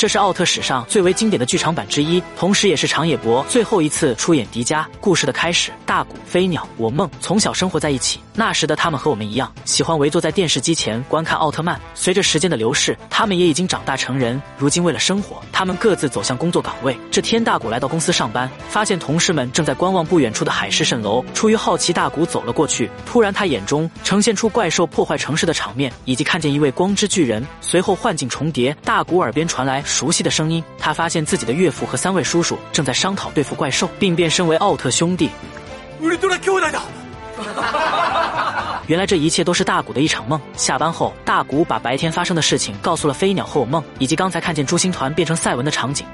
这是奥特史上最为经典的剧场版之一，同时也是长野博最后一次出演迪迦。故事的开始，大古、飞鸟、我梦从小生活在一起。那时的他们和我们一样，喜欢围坐在电视机前观看奥特曼。随着时间的流逝，他们也已经长大成人。如今为了生活，他们各自走向工作岗位。这天，大古来到公司上班，发现同事们正在观望不远处的海市蜃楼。出于好奇，大古走了过去。突然，他眼中呈现出怪兽破坏城市的场面，以及看见一位光之巨人。随后幻境重叠，大古耳边传来。熟悉的声音，他发现自己的岳父和三位叔叔正在商讨对付怪兽，并变身为奥特兄弟。原来这一切都是大古的一场梦。下班后，大古把白天发生的事情告诉了飞鸟和我梦，以及刚才看见朱星团变成赛文的场景。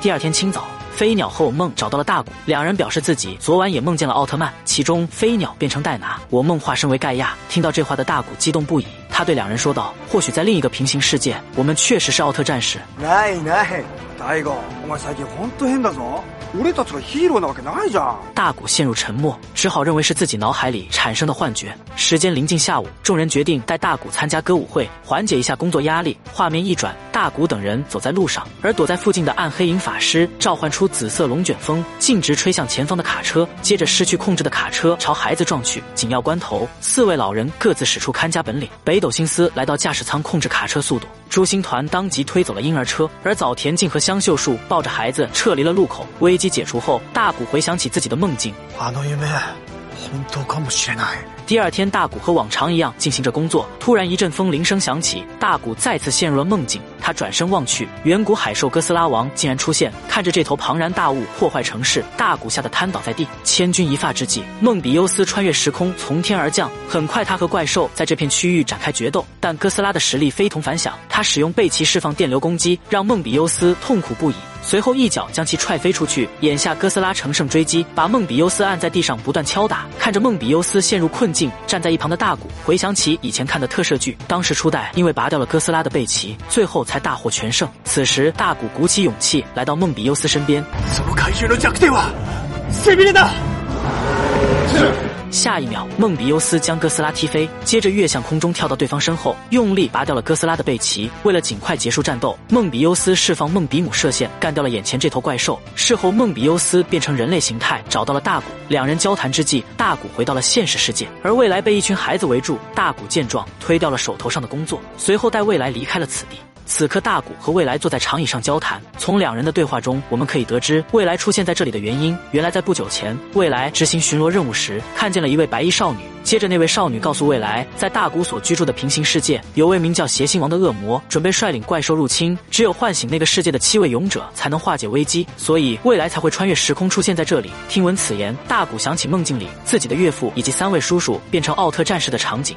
第二天清早。飞鸟和我梦找到了大古，两人表示自己昨晚也梦见了奥特曼，其中飞鸟变成戴拿，我梦化身为盖亚。听到这话的大古激动不已，他对两人说道：“或许在另一个平行世界，我们确实是奥特战士。”大古陷入沉默，只好认为是自己脑海里产生的幻觉。时间临近下午，众人决定带大古参加歌舞会，缓解一下工作压力。画面一转，大古等人走在路上，而躲在附近的暗黑影法师召唤出紫色龙卷风，径直吹向前方的卡车。接着，失去控制的卡车朝孩子撞去。紧要关头，四位老人各自使出看家本领。北斗星司来到驾驶舱控制卡车速度，朱星团当即推走了婴儿车，而早田静和香秀树抱着孩子撤离了路口。危机解除后，大谷回想起自己的梦境。第二天，大古和往常一样进行着工作。突然，一阵风铃声响起，大古再次陷入了梦境。他转身望去，远古海兽哥斯拉王竟然出现。看着这头庞然大物破坏城市，大古吓得瘫倒在地。千钧一发之际，梦比优斯穿越时空从天而降。很快，他和怪兽在这片区域展开决斗。但哥斯拉的实力非同凡响，他使用背鳍释放电流攻击，让梦比优斯痛苦不已。随后一脚将其踹飞出去。眼下哥斯拉乘胜追击，把梦比优斯按在地上不断敲打。看着梦比优斯陷入困境，站在一旁的大古回想起以前看的特摄剧，当时初代因为拔掉了哥斯拉的背鳍，最后才大获全胜。此时大古鼓起勇气来到梦比优斯身边。下一秒，梦比优斯将哥斯拉踢飞，接着跃向空中，跳到对方身后，用力拔掉了哥斯拉的背鳍。为了尽快结束战斗，梦比优斯释放梦比姆射线，干掉了眼前这头怪兽。事后，梦比优斯变成人类形态，找到了大古。两人交谈之际，大古回到了现实世界，而未来被一群孩子围住。大古见状，推掉了手头上的工作，随后带未来离开了此地。此刻，大古和未来坐在长椅上交谈。从两人的对话中，我们可以得知未来出现在这里的原因。原来，在不久前，未来执行巡逻任务时，看见了一位白衣少女。接着，那位少女告诉未来，在大古所居住的平行世界，有位名叫邪心王的恶魔，准备率领怪兽入侵。只有唤醒那个世界的七位勇者，才能化解危机。所以，未来才会穿越时空出现在这里。听闻此言，大古想起梦境里自己的岳父以及三位叔叔变成奥特战士的场景。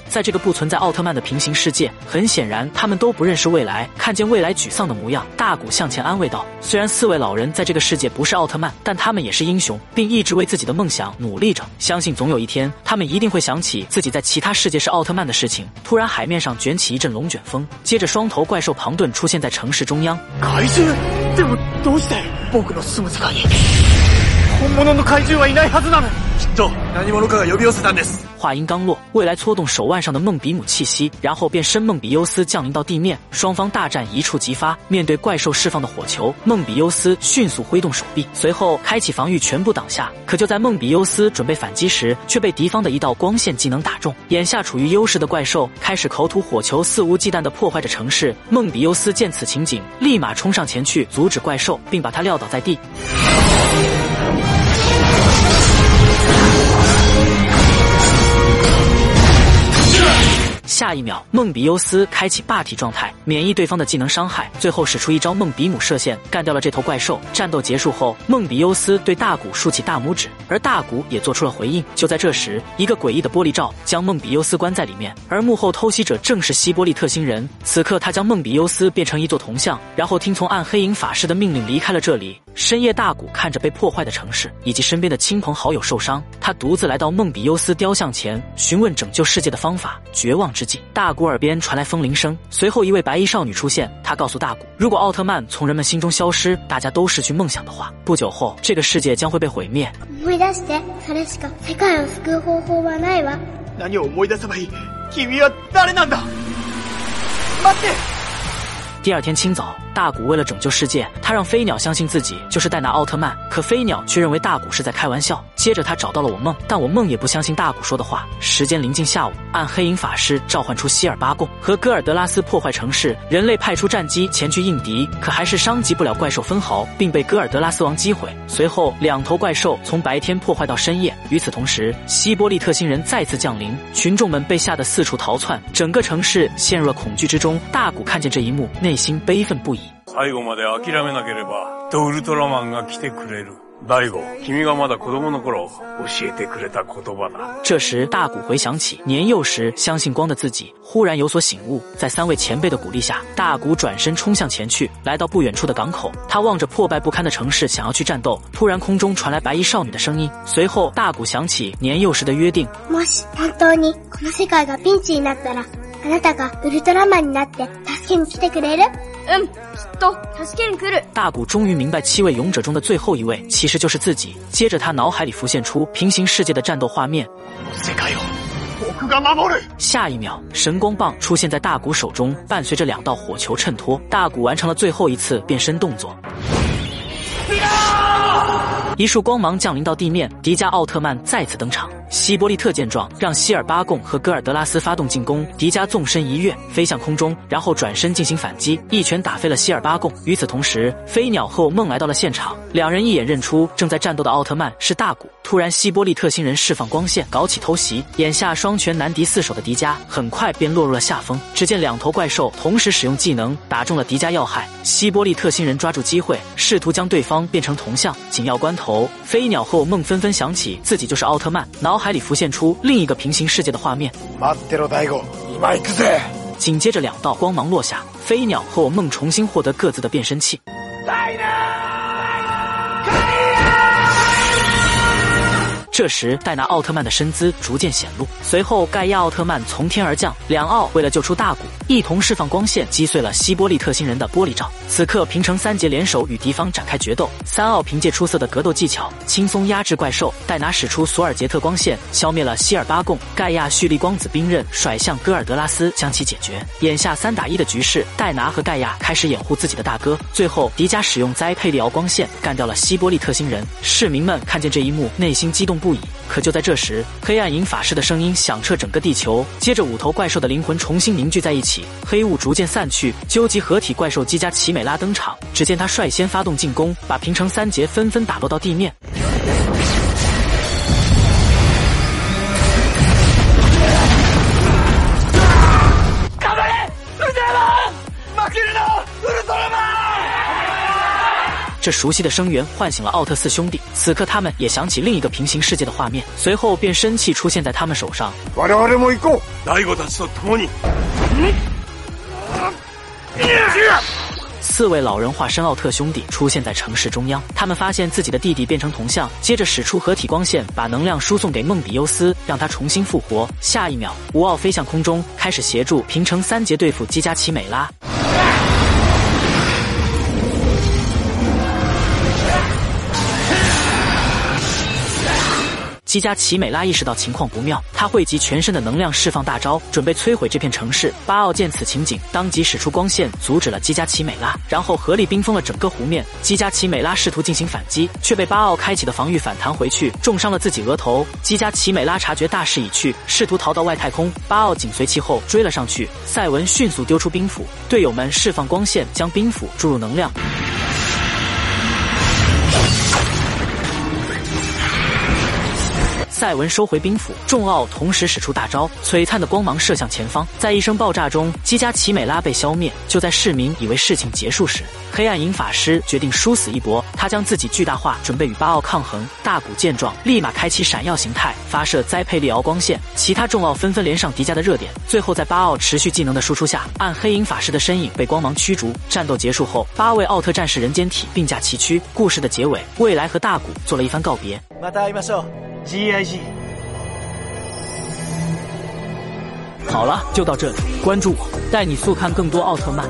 在这个不存在奥特曼的平行世界，很显然他们都不认识未来。看见未来沮丧的模样，大古向前安慰道：“虽然四位老人在这个世界不是奥特曼，但他们也是英雄，并一直为自己的梦想努力着。相信总有一天，他们一定会想起自己在其他世界是奥特曼的事情。”突然，海面上卷起一阵龙卷风，接着双头怪兽庞顿出现在城市中央。话音刚落，未来搓动手腕上的梦比姆气息，然后变身梦比优斯降临到地面。双方大战一触即发。面对怪兽释放的火球，梦比优斯迅速挥动手臂，随后开启防御，全部挡下。可就在梦比优斯准备反击时，却被敌方的一道光线技能打中。眼下处于优势的怪兽开始口吐火球，肆无忌惮地破坏着城市。梦比优斯见此情景，立马冲上前去阻止怪兽，并把他撂倒在地。下一秒，梦比优斯开启霸体状态，免疫对方的技能伤害，最后使出一招梦比姆射线，干掉了这头怪兽。战斗结束后，梦比优斯对大古竖起大拇指，而大古也做出了回应。就在这时，一个诡异的玻璃罩将梦比优斯关在里面，而幕后偷袭者正是希波利特星人。此刻，他将梦比优斯变成一座铜像，然后听从暗黑影法师的命令离开了这里。深夜，大古看着被破坏的城市以及身边的亲朋好友受伤，他独自来到梦比优斯雕像前，询问拯救世界的方法。绝望之际，大古耳边传来风铃声，随后一位白衣少女出现。她告诉大古，如果奥特曼从人们心中消失，大家都失去梦想的话，不久后这个世界将会被毁灭。思い出して、それしか世界を救う方法はないわ。何を思い出せばいい？君は誰なんだ？待って。第二天清早。 大古为了拯救世界，他让飞鸟相信自己就是戴拿奥特曼，可飞鸟却认为大古是在开玩笑。接着他找到了我梦，但我梦也不相信大古说的话。时间临近下午，暗黑影法师召唤出希尔巴贡和戈尔德拉斯破坏城市，人类派出战机前去应敌，可还是伤及不了怪兽分毫，并被戈尔德拉斯王击毁。随后两头怪兽从白天破坏到深夜。与此同时，希波利特星人再次降临，群众们被吓得四处逃窜，整个城市陷入了恐惧之中。大古看见这一幕，内心悲愤不已。最後まで諦めなければ、とウルトラマンが来てくれる。大悟，君がまだ子供の頃教えてくれた言葉だ。这时，大古回想起年幼时相信光的自己，忽然有所醒悟。在三位前辈的鼓励下，大古转身冲向前去，来到不远处的港口。他望着破败不堪的城市，想要去战斗。突然，空中传来白衣少女的声音。随后，大古想起年幼时的约定。もし本当にこの世界がピンチになったら、あなたがウルトラマンになって助けに来てくれる？ 嗯。大古终于明白，七位勇者中的最后一位其实就是自己。接着，他脑海里浮现出平行世界的战斗画面。下一秒，神光棒出现在大古手中，伴随着两道火球衬托，大古完成了最后一次变身动作。一束光芒降临到地面，迪迦奥特曼再次登场。希波利特见状，让希尔巴贡和戈尔德拉斯发动进攻。迪迦纵身一跃，飞向空中，然后转身进行反击，一拳打飞了希尔巴贡。与此同时，飞鸟和梦来到了现场，两人一眼认出正在战斗的奥特曼是大古。突然，希波利特星人释放光线，搞起偷袭。眼下双拳难敌四手的迪迦，很快便落入了下风。只见两头怪兽同时使用技能，打中了迪迦要害。希波利特星人抓住机会，试图将对方变成铜像。紧要关头，飞鸟和梦纷纷想起自己就是奥特曼，脑。海里浮现出另一个平行世界的画面。紧接着，两道光芒落下，飞鸟和我梦重新获得各自的变身器。这时，戴拿奥特曼的身姿逐渐显露，随后盖亚奥特曼从天而降，两奥为了救出大古，一同释放光线，击碎了希波利特星人的玻璃罩。此刻，平成三杰联手与敌方展开决斗，三奥凭借出色的格斗技巧，轻松压制怪兽。戴拿使出索尔杰特光线，消灭了希尔巴贡；盖亚蓄力光子兵刃甩向戈尔德拉斯，将其解决。眼下三打一的局势，戴拿和盖亚开始掩护自己的大哥。最后，迪迦使用栽佩利奥光线干掉了希波利特星人。市民们看见这一幕，内心激动。不已。可就在这时，黑暗影法师的声音响彻整个地球。接着，五头怪兽的灵魂重新凝聚在一起，黑雾逐渐散去，究极合体怪兽基加奇美拉登场。只见他率先发动进攻，把平成三杰纷纷打落到地面。这熟悉的声源唤醒了奥特四兄弟，此刻他们也想起另一个平行世界的画面，随后便生气出现在他们手上。四位老人化身奥特兄弟出现在城市中央，他们发现自己的弟弟变成铜像，接着使出合体光线，把能量输送给梦比优斯，让他重新复活。下一秒，吴奥飞向空中，开始协助平成三杰对付基加奇美拉。基加奇美拉意识到情况不妙，他汇集全身的能量，释放大招，准备摧毁这片城市。巴奥见此情景，当即使出光线阻止了基加奇美拉，然后合力冰封了整个湖面。基加奇美拉试图进行反击，却被巴奥开启的防御反弹回去，重伤了自己额头。基加奇美拉察觉大势已去，试图逃到外太空，巴奥紧随其后追了上去。赛文迅速丢出冰斧，队友们释放光线，将冰斧注入能量。赛文收回兵斧，众奥同时使出大招，璀璨的光芒射向前方，在一声爆炸中，基加奇美拉被消灭。就在市民以为事情结束时，黑暗影法师决定殊死一搏，他将自己巨大化，准备与巴奥抗衡。大古见状，立马开启闪耀形态，发射栽培利奥光线，其他众奥纷纷连上迪迦的热点。最后在巴奥持续技能的输出下，暗黑影法师的身影被光芒驱逐。战斗结束后，八位奥特战士人间体并驾齐驱。故事的结尾，未来和大古做了一番告别。G I C，。好了，就到这里，关注我，带你速看更多奥特曼。